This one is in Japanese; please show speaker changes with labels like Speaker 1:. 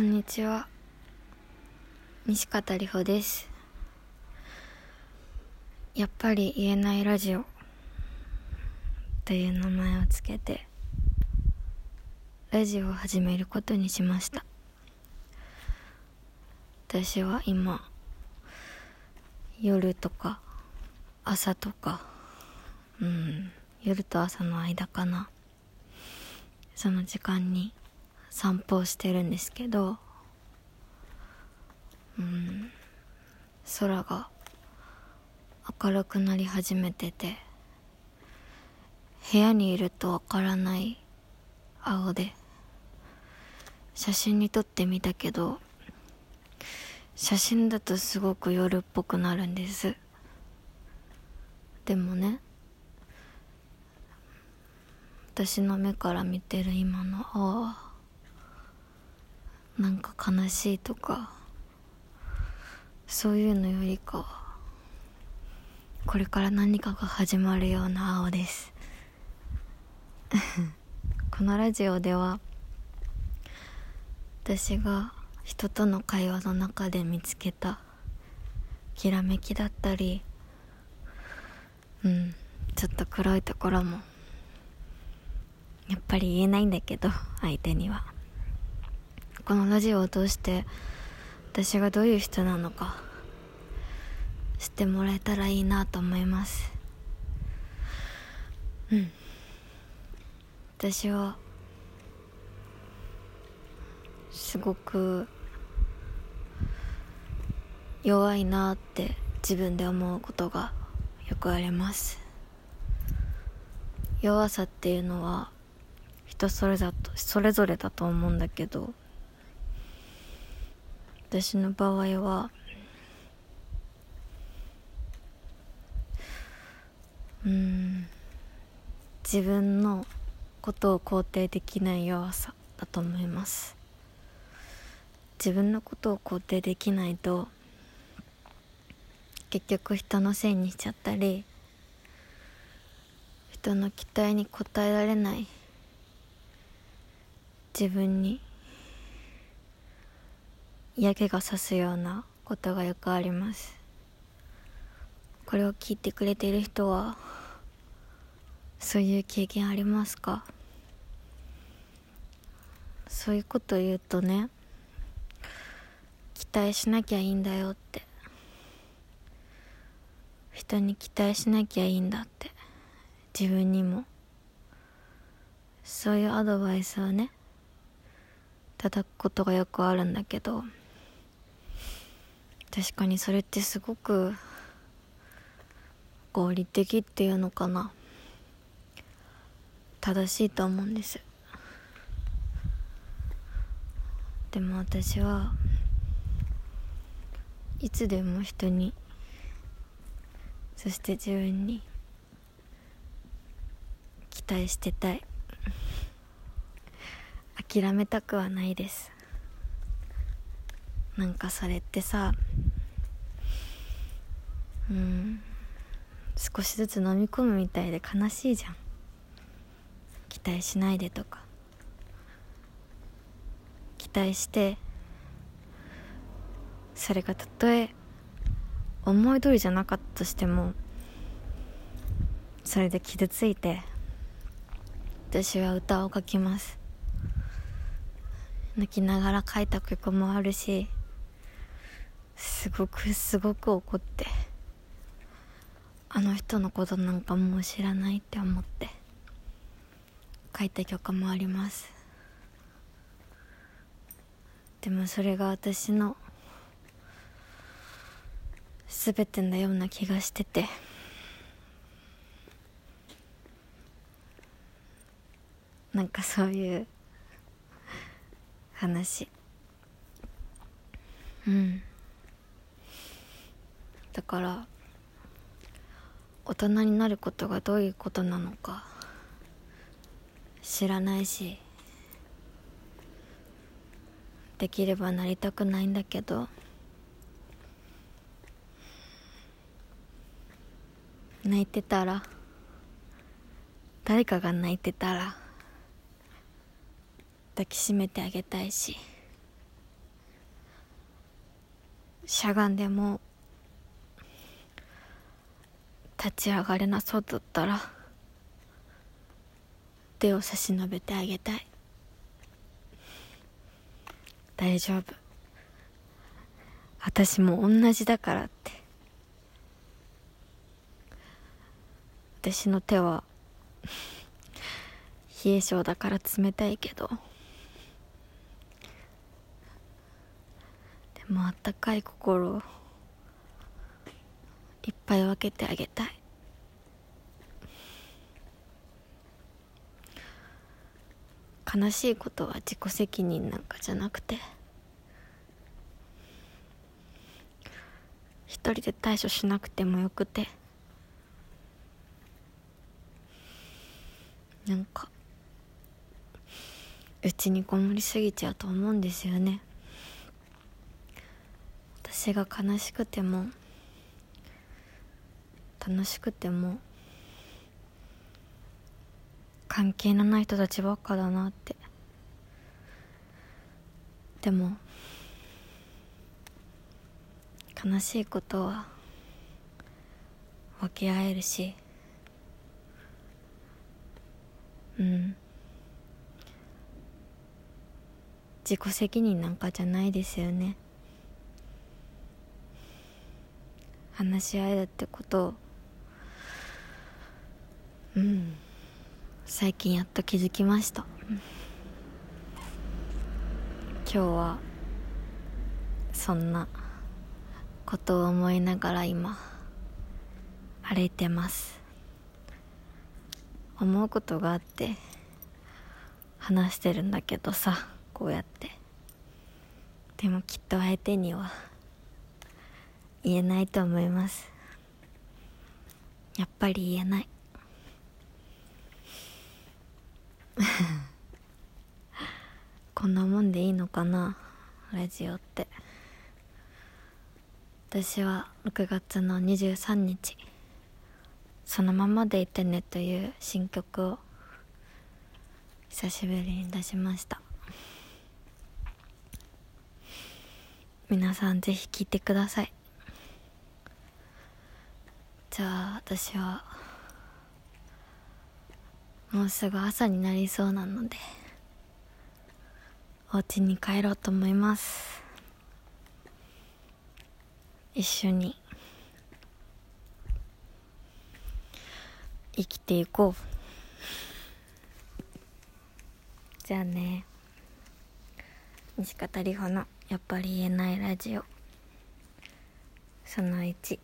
Speaker 1: こんにちは。西方里穂です。やっぱり言えないラジオという名前をつけてラジオを始めることにしました。私は今夜とか朝とかうん夜と朝の間かな。その時間に散歩をしてるんですけどうん空が明るくなり始めてて部屋にいるとわからない青で写真に撮ってみたけど写真だとすごく夜っぽくなるんです。でもね私の目から見てる今の青はなんか悲しいとかそういうのよりかはこれから何かが始まるような青です。このラジオでは私が人との会話の中で見つけたきらめきだったりうんちょっと黒いところもやっぱり言えないんだけど相手には。このラジオを通して私がどういう人なのか知ってもらえたらいいなと思います。うん。私はすごく弱いなって自分で思うことがよくあります。弱さっていうのは人それだとそれぞれだと思うんだけど私の場合はうん自分のことを肯定できない弱さだと思います。自分のことを肯定できないと結局人のせいにしちゃったり人の期待に応えられない自分に嫌気がさすようなことがよくあります。これを聞いてくれている人はそういう経験ありますか？そういうこと言うとね期待しなきゃいいんだよって。人に期待しなきゃいいんだって。自分にも。そういうアドバイスをね叩くことがよくあるんだけど。確かにそれってすごく合理的っていうのかな。正しいと思うんです。でも私はいつでも人にそして自分に期待してたい。諦めたくはないです。なんかそれってさうん。少しずつ飲み込むみたいで悲しいじゃん。期待しないでとか。期待してそれがたとえ思い通りじゃなかったとしてもそれで傷ついて私は歌を書きます。泣きながら書いた曲もあるしすごくすごく怒って。あの人のことなんかもう知らないって思って書いた曲もあります。でもそれが私の全てのような気がしててなんかそういう話。うん。だから大人になることがどういうことなのか知らないしできればなりたくないんだけど泣いてたら誰かが泣いてたら抱きしめてあげたいししゃがんでも立ち上がれなそうだったら手を差し伸べてあげたい。大丈夫。私も同じだからって。私の手は冷え性だから冷たいけど。でもあったかい心をいっぱい分けてあげたい。悲しいことは自己責任なんかじゃなくて一人で対処しなくてもよくてなんかうちにこもりすぎちゃうと思うんですよね。私が悲しくても楽しくても関係のない人たちばっかだなって。でも悲しいことは分け合えるしうん。自己責任なんかじゃないですよね。話し合えるってことをうん。最近やっと気づきました、今日はそんなことを思いながら今歩いてます。思うことがあって話してるんだけどさこうやって。でもきっと相手には言えないと思います。やっぱり言えない。こんなもんでいいのかなラジオって。私は6月の23日「そのままでいてね」という新曲を久しぶりに出しました。皆さんぜひ聴いてください。じゃあ私はもうすぐ朝になりそうなのでお家に帰ろうと思います。一緒に生きていこう。じゃあね西方里穂のやっぱり言えないラジオその1